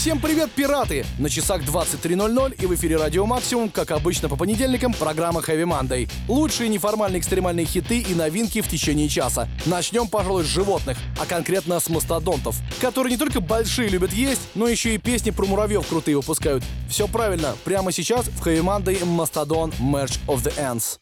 Всем привет, пираты! На часах 23.00 и в эфире Радио Максимум, как обычно по понедельникам, программа Heavy Monday. Лучшие неформальные экстремальные хиты и новинки в течение часа. Начнем, пожалуй, с животных, а конкретно с мастодонтов, которые не только большие любят есть, но еще и песни про муравьев крутые выпускают. Все правильно, прямо сейчас в Heavy Monday Мастодон Merge of the Ants.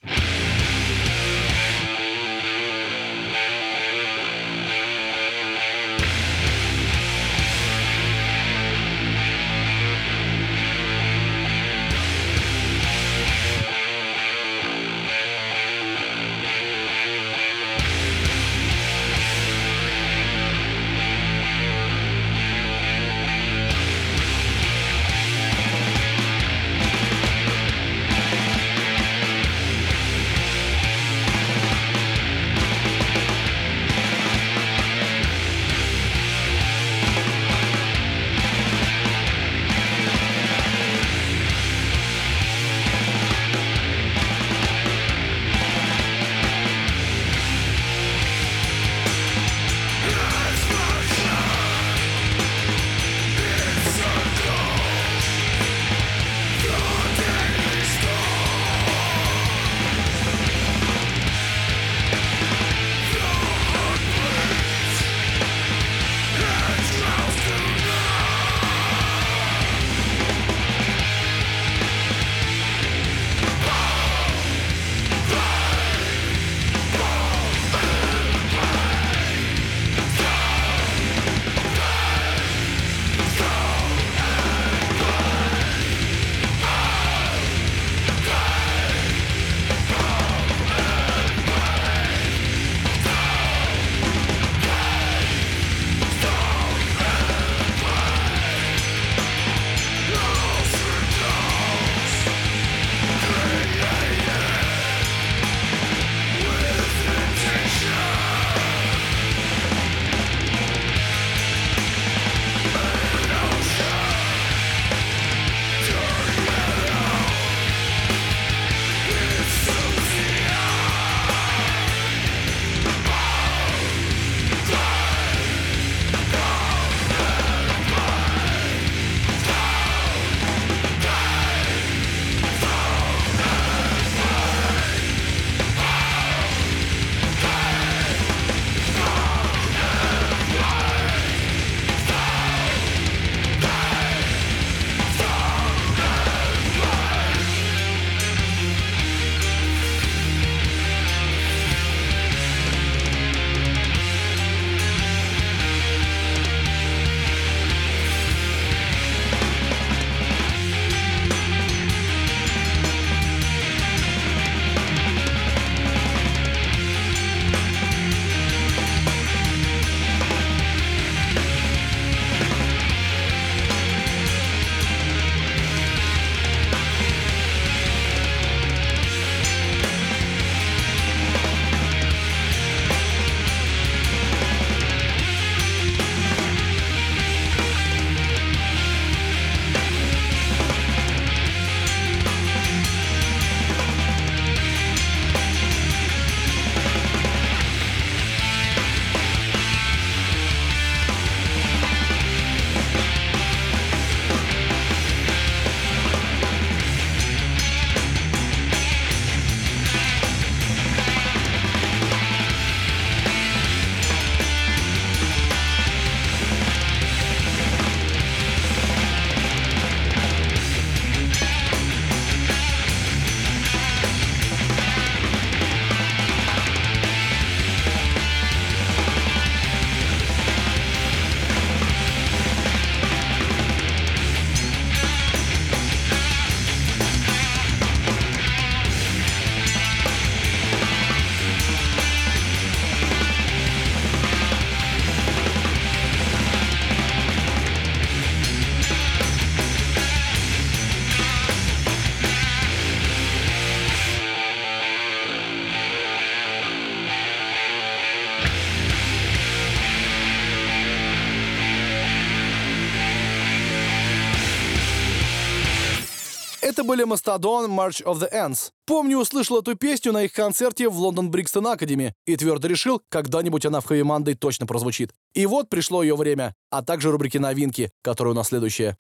Это были Mastodon March of the Ants. Помню, услышал эту песню на их концерте в London Brixton Academy и твердо решил, когда-нибудь она в Heavy Monday точно прозвучит. И вот пришло ее время, а также рубрики новинки, которые у нас следующие.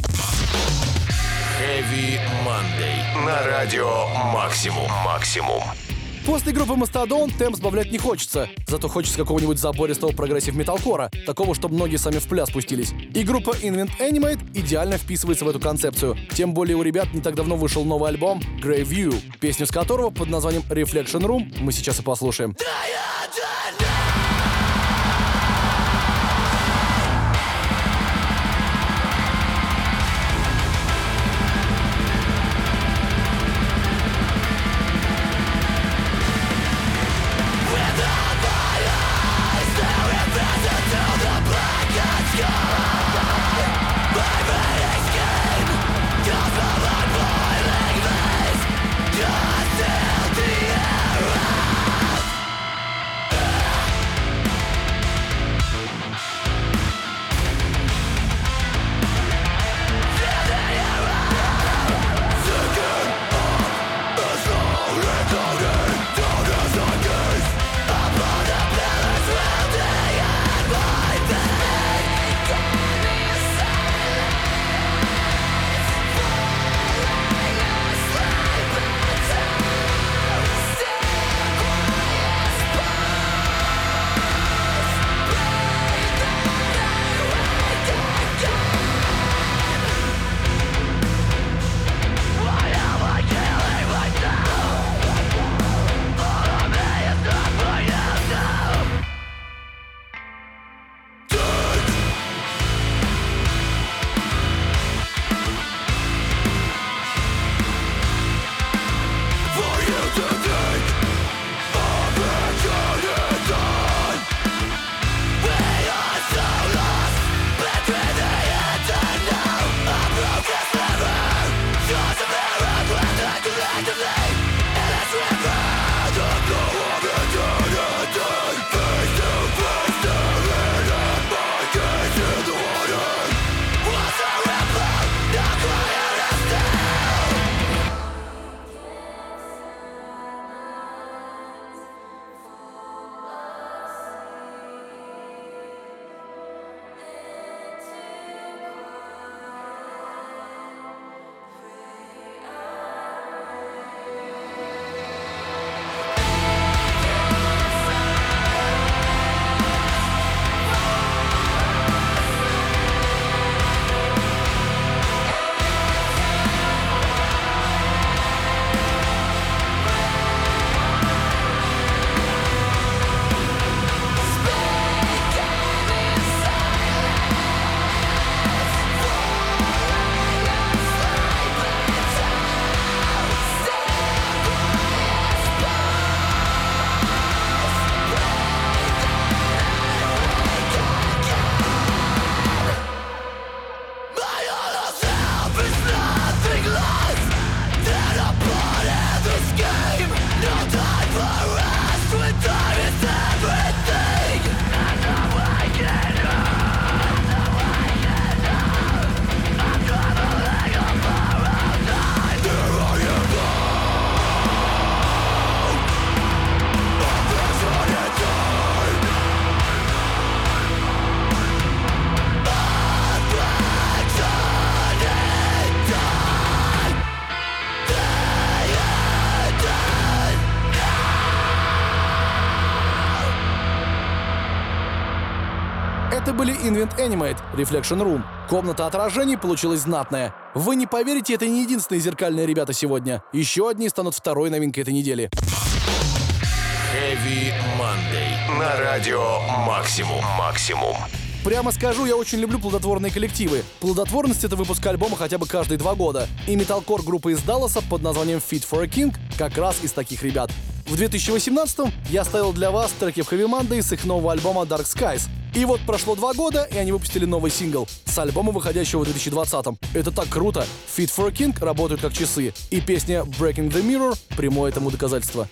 Heavy Monday. На радио Максимум. Максимум. После группы Mastodon темп сбавлять не хочется, зато хочется какого-нибудь забористого progressive metalcore а, такого, чтобы многие сами в пляс пустились. И группа Invent Animate идеально вписывается в эту концепцию. Тем более у ребят не так давно вышел новый альбом Grey View, песню с которого под названием Reflection Room мы сейчас и послушаем. Это Animate, Reflection Room. Комната отражений получилась знатная. Вы не поверите, это не единственные зеркальные ребята сегодня. Еще одни станут второй новинкой этой недели. Heavy Monday. На радио Максимум. Максимум. Прямо скажу, я очень люблю плодотворные коллективы. Плодотворность — это выпуск альбома хотя бы каждые два года. И металкор группы из Далласа под названием Fit for a King как раз из таких ребят. В 2018 я ставил для вас треки в Heavy Monday с их нового альбома Dark Skies. И вот прошло два года, и они выпустили новый сингл с альбома, выходящего в 2020. Это так круто. Fit for King работают как часы. И песня Breaking the Mirror — прямое этому доказательство.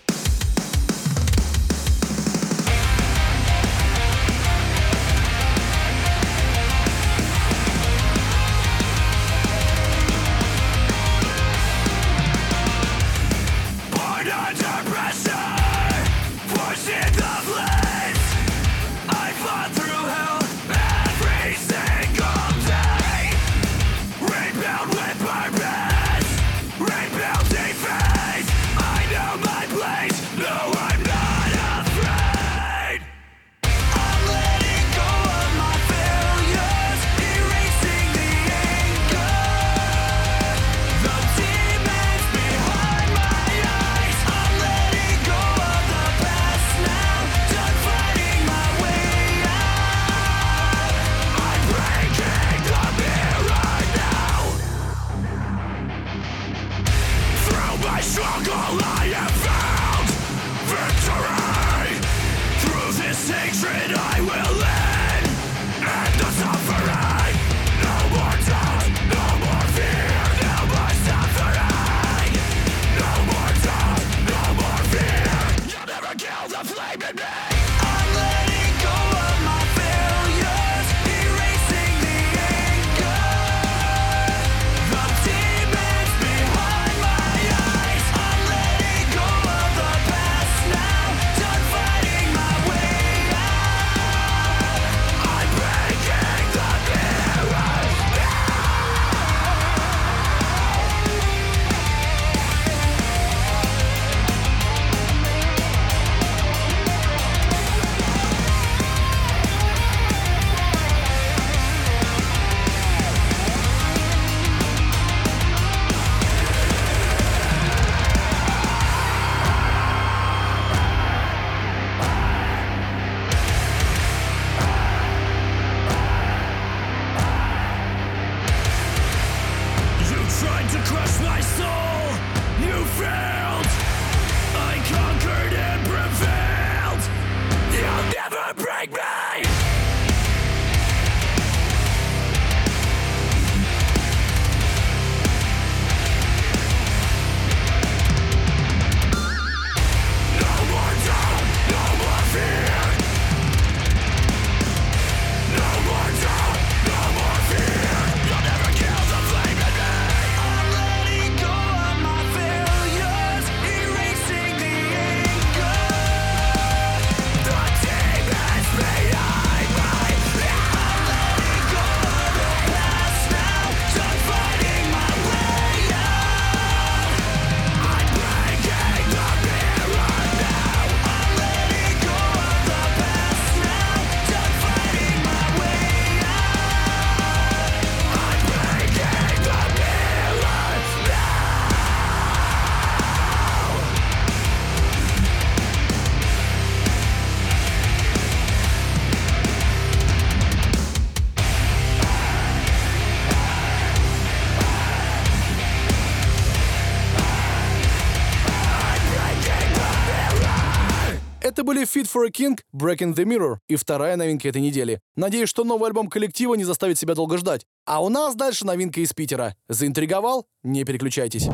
Были Fit for a King, Breaking the Mirror и вторая новинка этой недели. Надеюсь, что новый альбом коллектива не заставит себя долго ждать. А у нас дальше новинка из Питера. Заинтриговал? Не переключайтесь.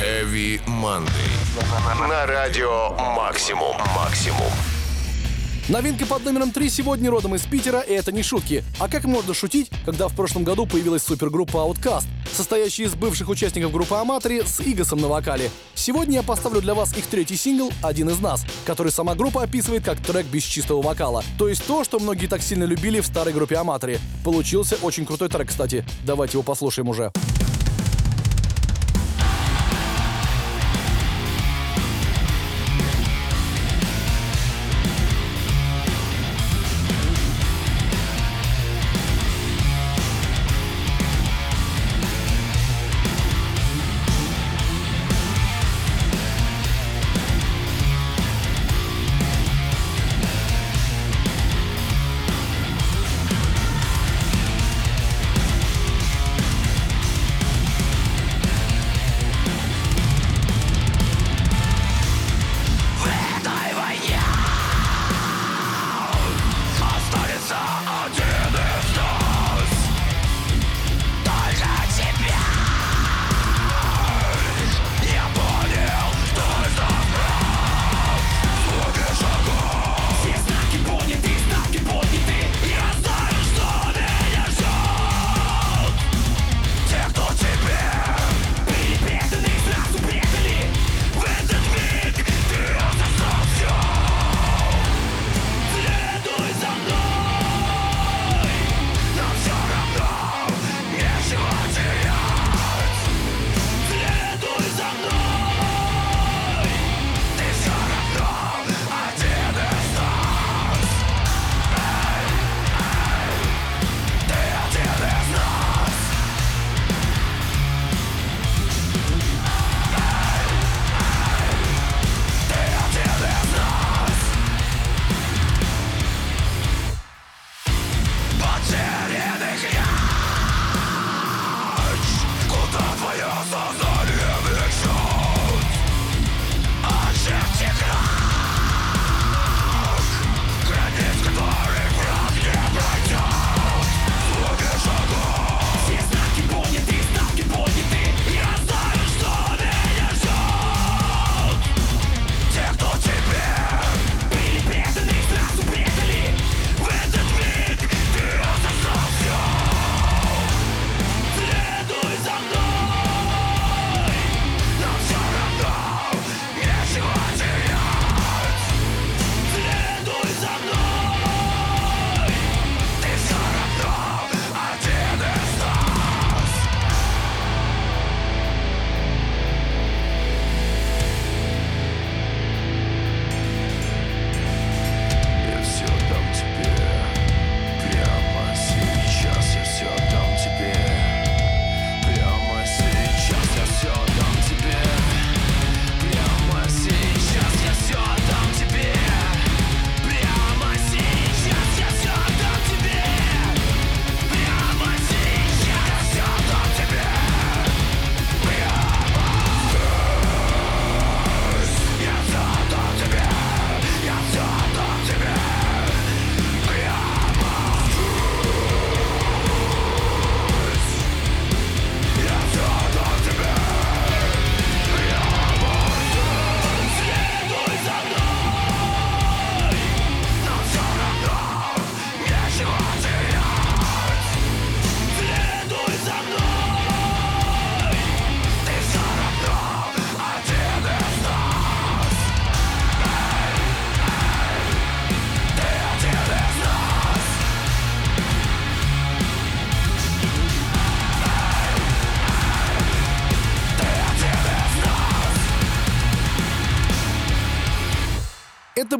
Heavy Monday. На радио Максимум. Максимум. Новинка под номером 3 сегодня родом из Питера, и это не шутки. А как можно шутить, когда в прошлом году появилась супергруппа Outcast, состоящая из бывших участников группы Аматори с Игасом на вокале? Сегодня я поставлю для вас их третий сингл «Один из нас», который сама группа описывает как трек без чистого вокала. То есть то, что многие так сильно любили в старой группе Аматори. Получился очень крутой трек, кстати. Давайте его послушаем уже. Это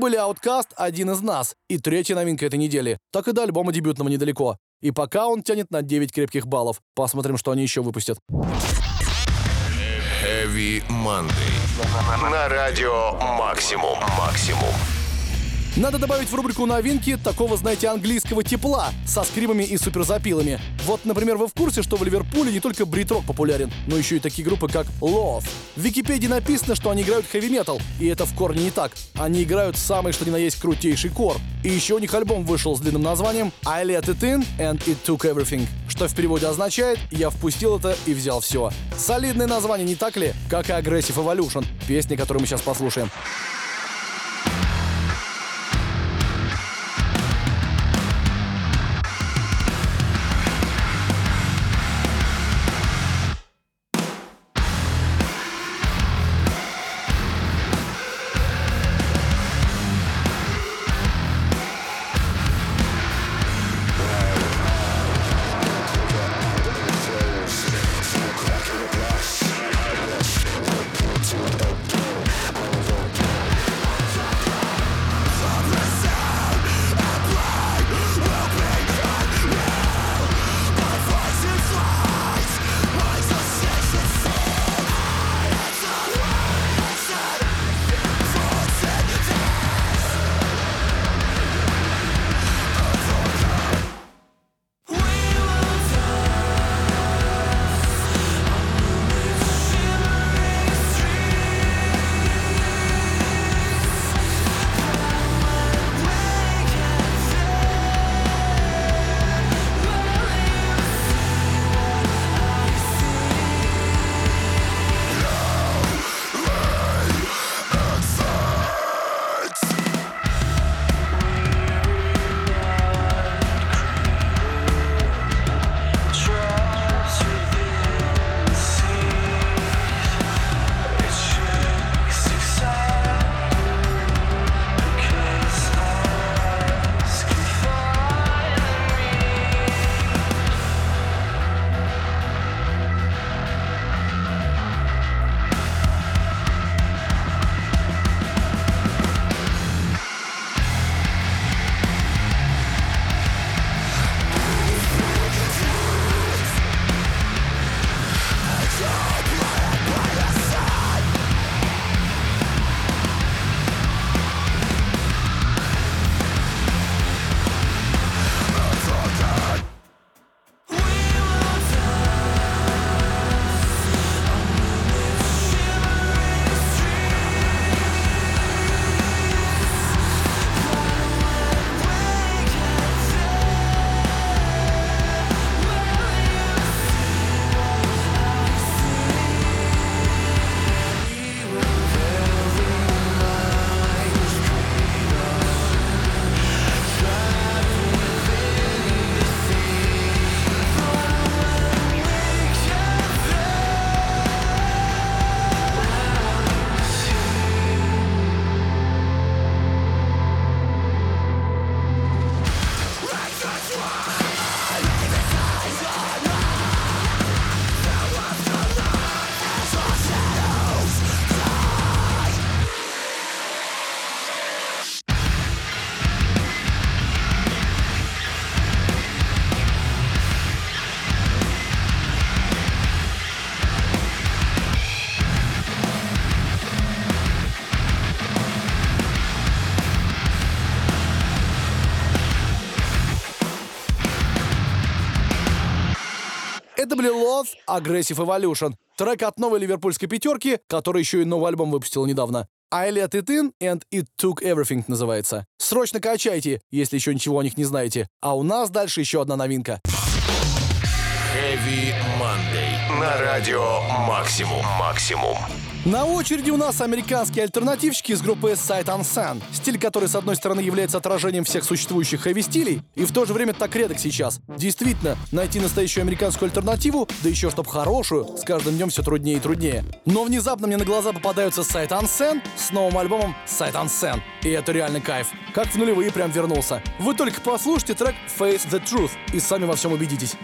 были Outcast «Один из нас» и третья новинка этой недели. Так и до альбома дебютного недалеко. И пока он тянет на 9 крепких баллов. Посмотрим, что они еще выпустят. Heavy Monday. На радио Максимум. Максимум. Надо добавить в рубрику новинки такого, знаете, английского тепла со скрипами и суперзапилами. Вот, например, вы в курсе, что в Ливерпуле не только бритрок популярен, но еще и такие группы, как Love. В Википедии написано, что они играют хэви-метал, и это в корне не так. Они играют самый что ни на есть крутейший кор. И еще у них альбом вышел с длинным названием I Let It In and It Took Everything, что в переводе означает «Я впустил это и взял все». Солидное название, не так ли? Как и Aggressive Evolution, песня, которую мы сейчас послушаем. Love Aggressive Evolution, трек от новой ливерпульской пятерки, который еще и новый альбом выпустил недавно. I Let It In and It Took Everything называется. Срочно качайте, если еще ничего о них не знаете. А у нас дальше еще одна новинка. Heavy Monday. На радио Максимум. Максимум. На очереди у нас американские альтернативщики из группы Sight Unseen, стиль который, с одной стороны, является отражением всех существующих хэви-стилей, и в то же время так редок сейчас. Действительно, найти настоящую американскую альтернативу, да еще чтоб хорошую, с каждым днем все труднее и труднее. Но внезапно мне на глаза попадаются Sight Unseen с новым альбомом Sight Unseen, и это реально кайф. Как в нулевые прям вернулся. Вы только послушайте трек Face the Truth и сами во всем убедитесь.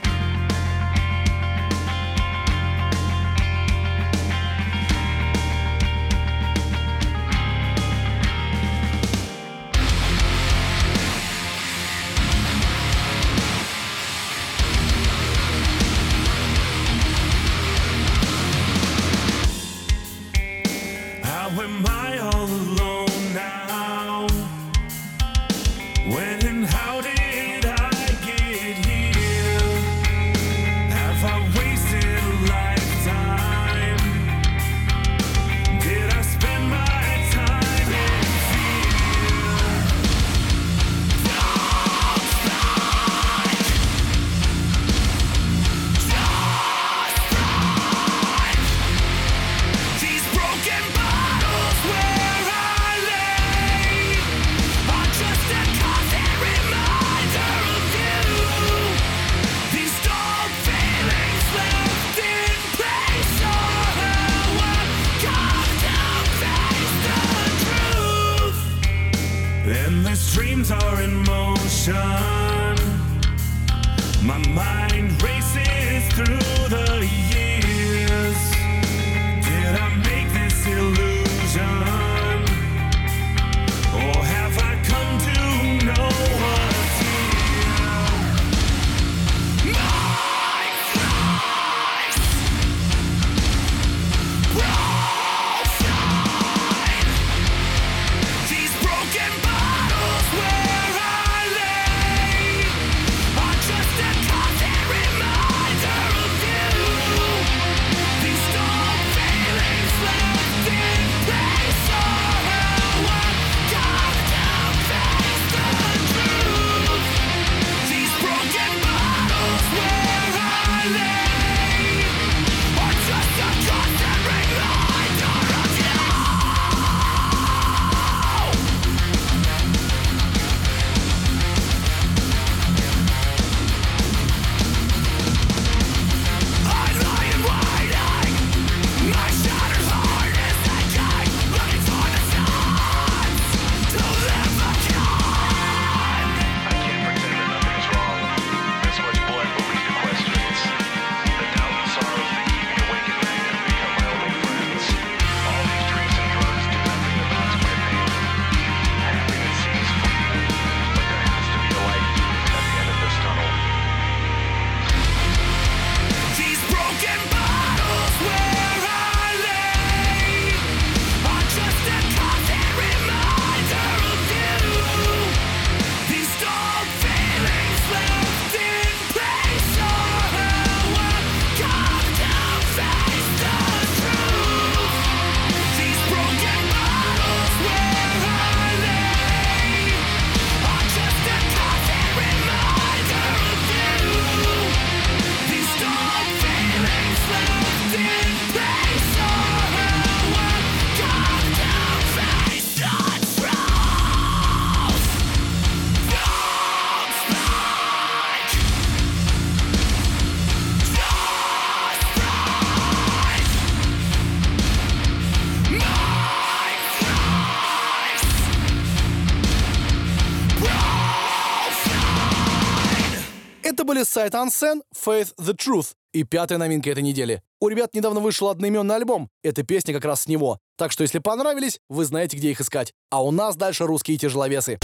были сайт Unseen, Faith the Truth и пятая новинка этой недели. У ребят недавно вышел одноименный альбом, эта песня как раз с него. Так что если понравились, вы знаете, где их искать. А у нас дальше русские тяжеловесы.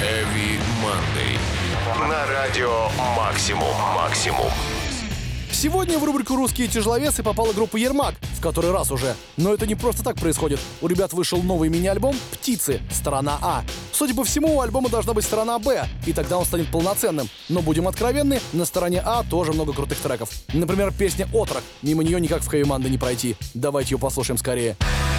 Heavy Monday. На радио «Максимум-максимум». Сегодня в рубрику «Русские тяжеловесы» попала группа «Ермак», в который раз уже. Но это не просто так происходит. У ребят вышел новый мини-альбом «Птицы. Сторона А». Судя по всему, у альбома должна быть сторона «Б», и тогда он станет полноценным. Но будем откровенны, на стороне «А» тоже много крутых треков. Например, песня «Отрок». Мимо нее никак в хэви-манды не пройти. Давайте ее послушаем скорее. Скорее.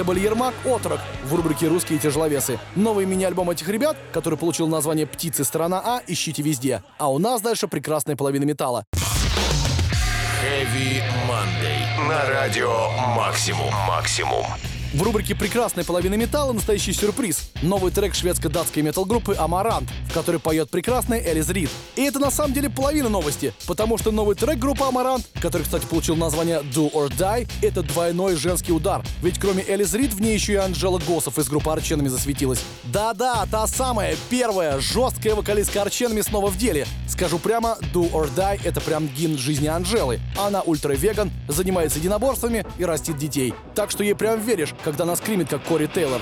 Это был Ермак Отрок в рубрике «Русские тяжеловесы». Новый мини-альбом этих ребят, который получил название «Птицы. Сторона А», ищите везде. А у нас дальше прекрасная половина металла. Heavy Monday. На радио Максимум. Максимум. В рубрике «Прекрасная половина металла» настоящий сюрприз. Новый трек шведско-датской метал-группы «Амарант», в которой поет прекрасная Элис Рид. И это на самом деле половина новости, потому что новый трек группы «Амарант», который, кстати, получил название «Do or Die», это двойной женский удар. Ведь кроме Элис Рид в ней еще и Анжела Госов из группы Арченами засветилась. Да-да, та самая первая жесткая вокалистка Арченами снова в деле. Скажу прямо, Do or Die — это прям гимн жизни Анжелы. Она ультра-веган, занимается единоборствами и растит детей. Так что ей прям веришь, когда она скримит, как Кори Тейлор.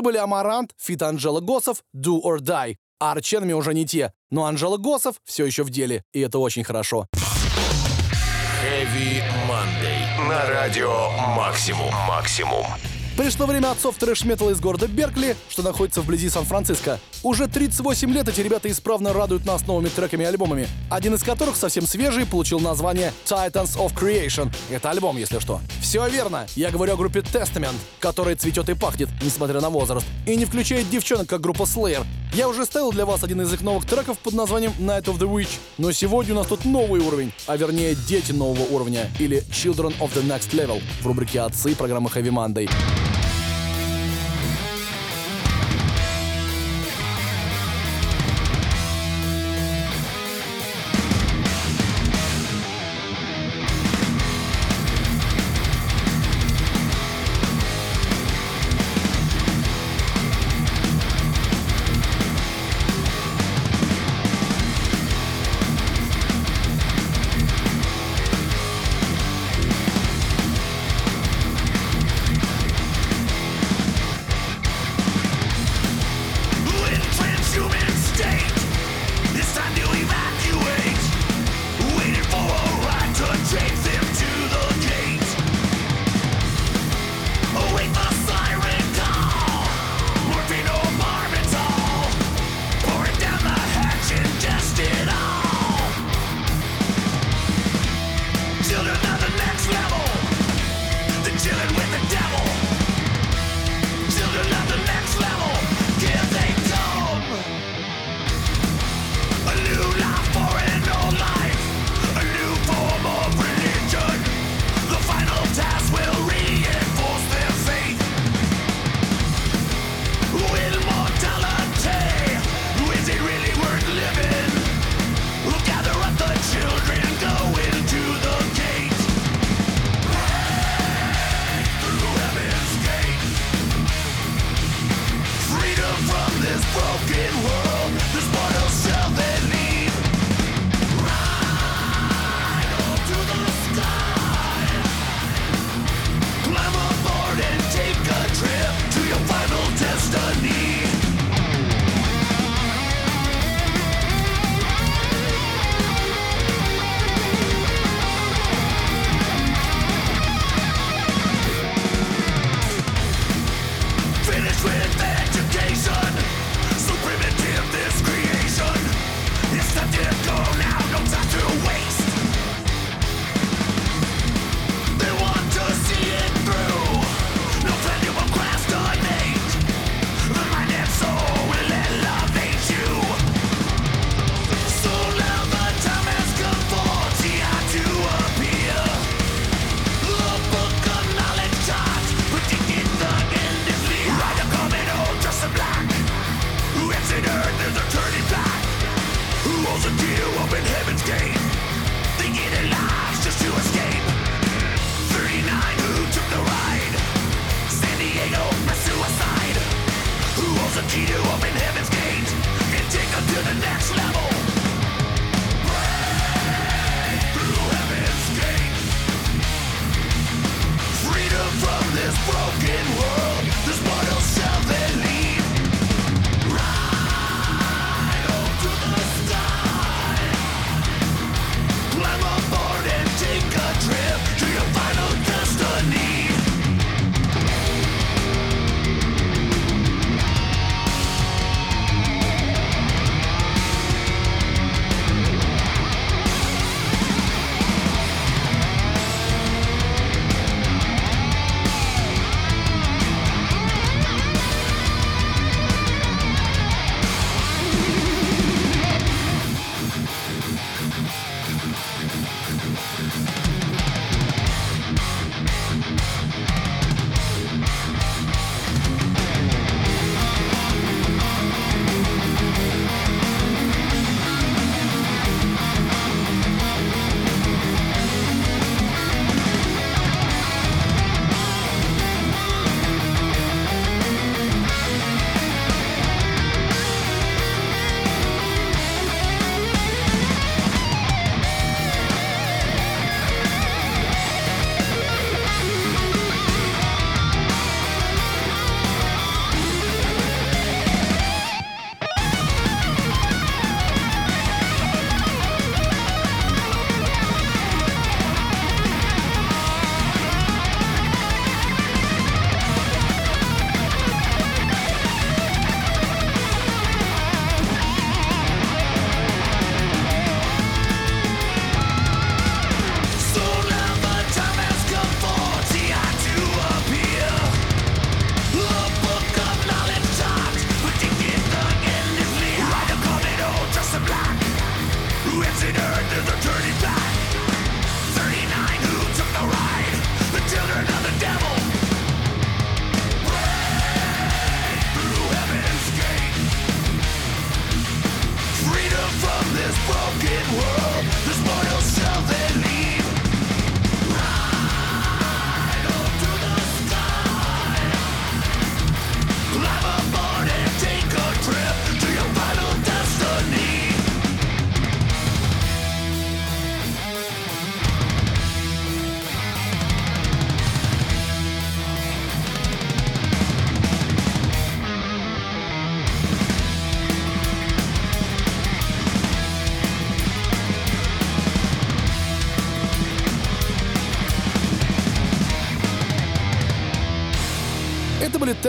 Это были Амарант, Фит Анжела Госов, Do or Die. А Арченами уже не те, но Анжела Госов все еще в деле, и это очень хорошо. Heavy Monday. На радио Максимум. Максимум. Пришло время отцов трэш-металла из города Беркли, что находится вблизи Сан-Франциско. Уже 38 лет эти ребята исправно радуют нас новыми треками и альбомами, один из которых совсем свежий получил название Titans of Creation. Это альбом, если что. Все верно, я говорю о группе Testament, которая цветет и пахнет, несмотря на возраст, и не включает девчонок, как группа Slayer. Я уже ставил для вас один из их новых треков под названием Night of the Witch, но сегодня у нас тут новый уровень, а вернее дети нового уровня, или Children of the Next Level в рубрике «Отцы» программы Heavy Monday.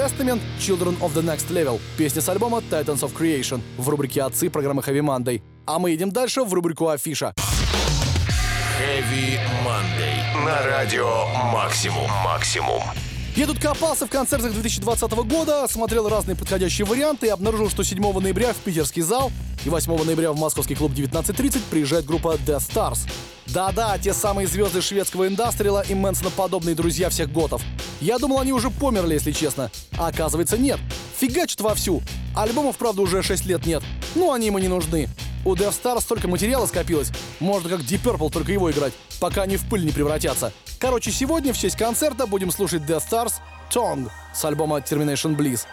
Testament Children of the Next Level, песня с альбома Titans of Creation в рубрике «Отцы» программы Heavy Monday. А мы едем дальше в рубрику «Афиша». Heavy Monday. На радио Максимум. Максимум. Я тут копался в концертах 2020 года, смотрел разные подходящие варианты и обнаружил, что 7 ноября в питерский зал и 8 ноября в московский клуб 19.30 приезжает группа Death Stars. Да-да, те самые звезды шведского индастриала и Мэнсона-подобные друзья всех готов. Я думал, они уже померли, если честно. А оказывается, нет. Фигачат вовсю. Альбомов, правда, уже 6 лет нет. Ну, они ему не нужны. У Death Stars столько материала скопилось. Можно как Deep Purple только его играть, пока они в пыль не превратятся. Короче, сегодня в честь концерта будем слушать Death Stars Tongue с альбома Termination Bliss.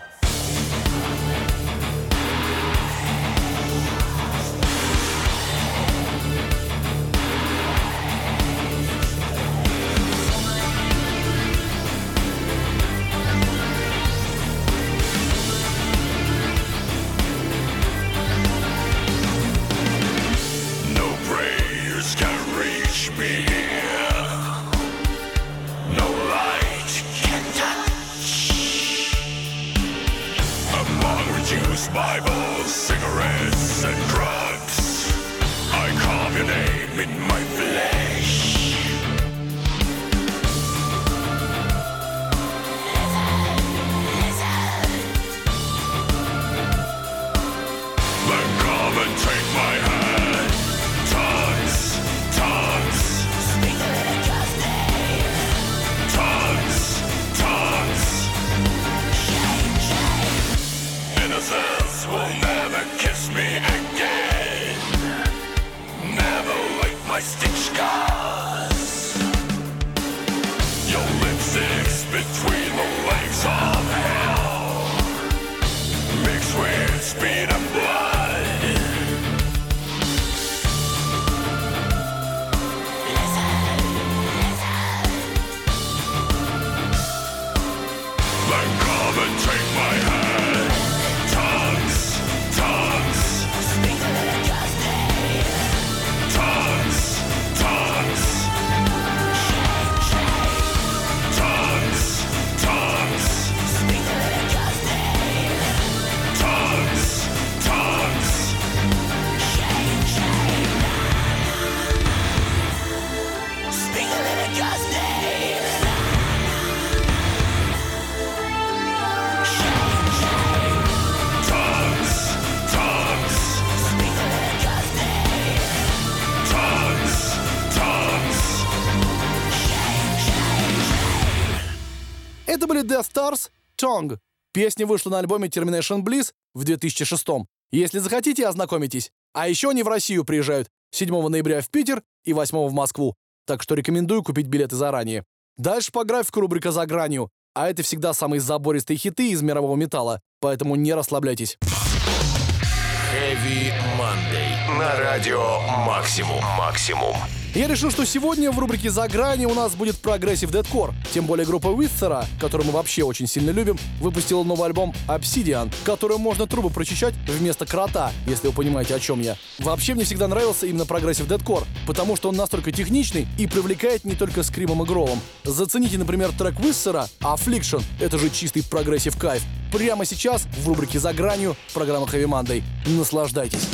Tongues. Песня вышла на альбоме Termination Bliss в 2006 Если захотите, ознакомитесь. А еще они в Россию приезжают 7 ноября в Питер и 8 в Москву. Так что рекомендую купить билеты заранее. Дальше по графику рубрика «За гранью». А это всегда самые забористые хиты из мирового металла. Поэтому не расслабляйтесь. Heavy Monday. На радио Максимум. Максимум. Я решил, что сегодня в рубрике «За гранью» у нас будет progressive deathcore. Тем более группа Viscera, которую мы вообще очень сильно любим, выпустила новый альбом Obsidian, которым можно трубы прочищать вместо крота, если вы понимаете, о чем я. Вообще мне всегда нравился именно progressive deathcore, потому что он настолько техничный и привлекает не только скримом и гроулом. Зацените, например, трек Viscera Affliction, это же чистый progressive кайф. Прямо сейчас в рубрике «За гранью» программа Heavy Monday. Наслаждайтесь.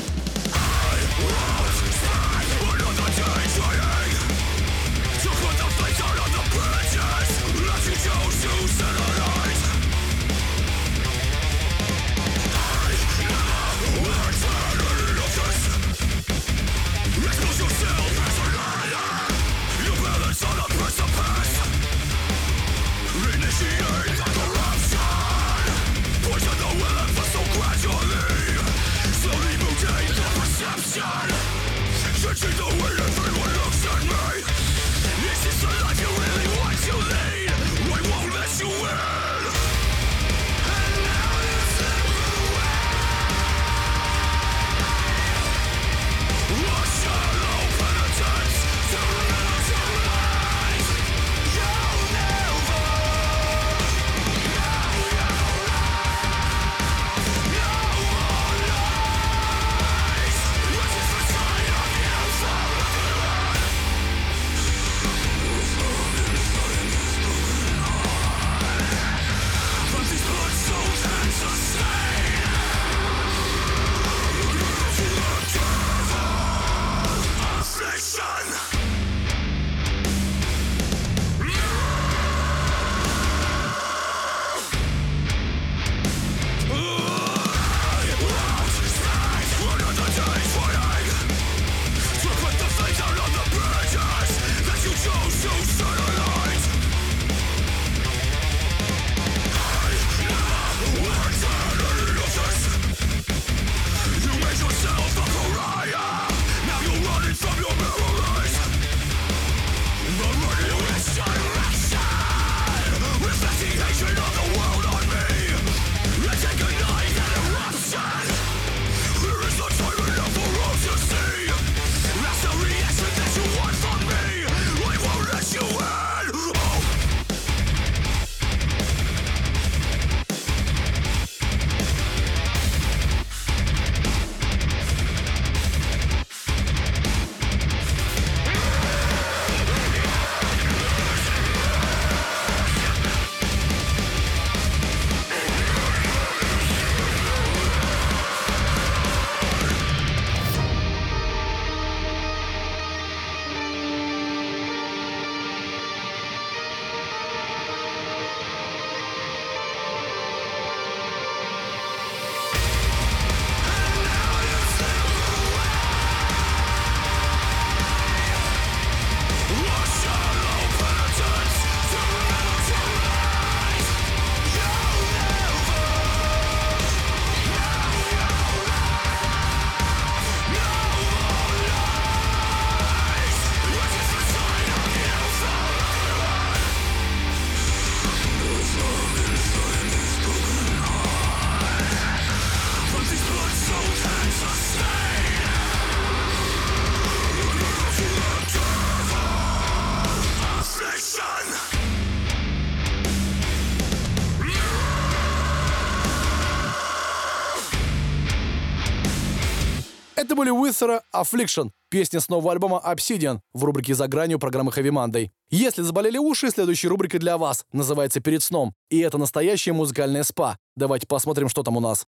Были Wither Affliction, песня с нового альбома Obsidian в рубрике «За гранью» программы Heavy Monday. Если заболели уши, следующая рубрика для вас называется «Перед сном». И это настоящее музыкальное спа. Давайте посмотрим, что там у нас.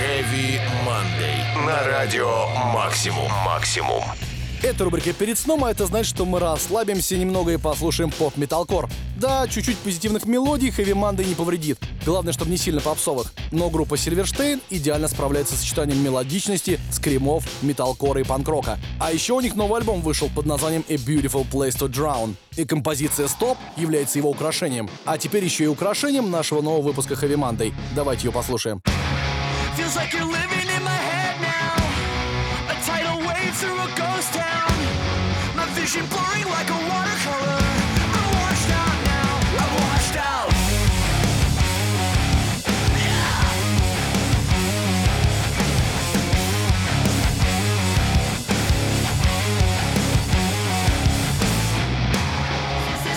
Heavy Monday. На радио Максимум. Максимум. Это рубрика «Перед сном», а это значит, что мы расслабимся немного и послушаем поп-металкор. Да, чуть-чуть позитивных мелодий Monday не повредит. Главное, чтобы не сильно попсовых. Но группа Silverstein идеально справляется с сочетанием мелодичности, скримов, металкора и панк-рока. А еще у них новый альбом вышел под названием A Beautiful Place to Drown. И композиция «Стоп» является его украшением. А теперь еще и украшением нашего нового выпуска Heavy Monday. Давайте ее послушаем. Feels like you're living in my head now. A tidal wave through a ghost town. Like a watercolor. I'm washed out now. I'm washed out.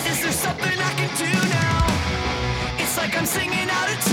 Is there something I can do now? It's like I'm singing out of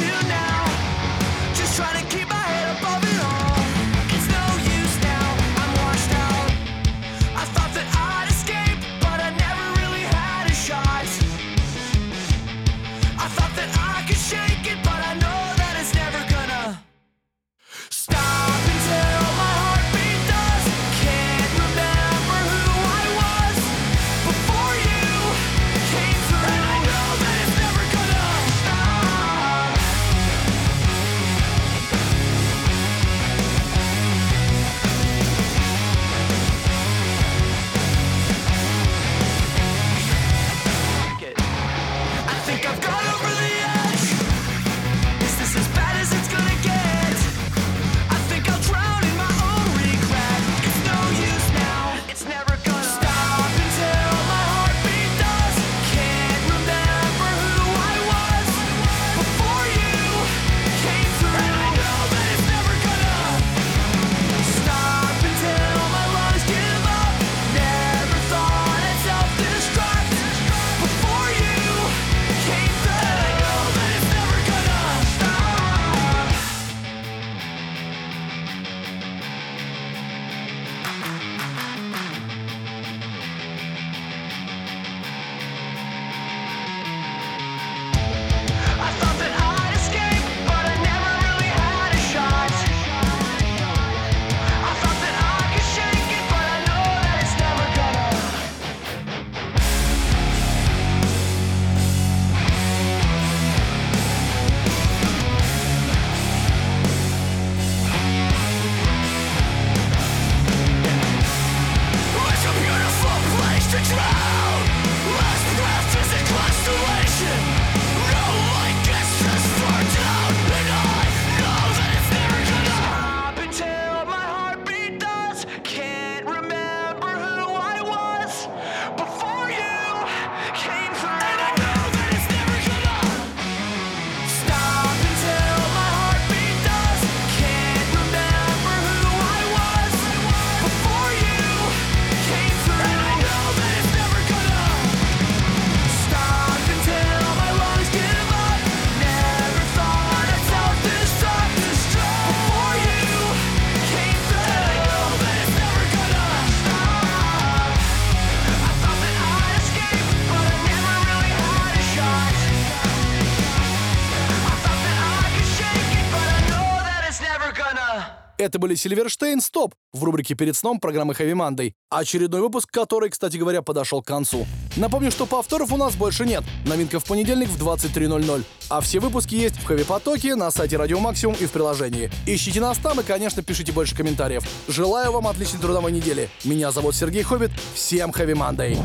Это были Сильверштейн «Стоп» в рубрике «Перед сном» программы Heavy Monday. Очередной выпуск, который, кстати говоря, подошел к концу. Напомню, что повторов у нас больше нет. Новинка в понедельник в 23.00. А все выпуски есть в Хэви Потоке, на сайте Радио Максимум и в приложении. Ищите нас там и, конечно, пишите больше комментариев. Желаю вам отличной трудовой недели. Меня зовут Сергей Хоббит. Всем Хэви Мандэй.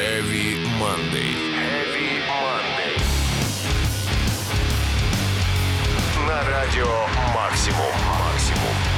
Heavy Monday. На радио «Максимум». «Максимум».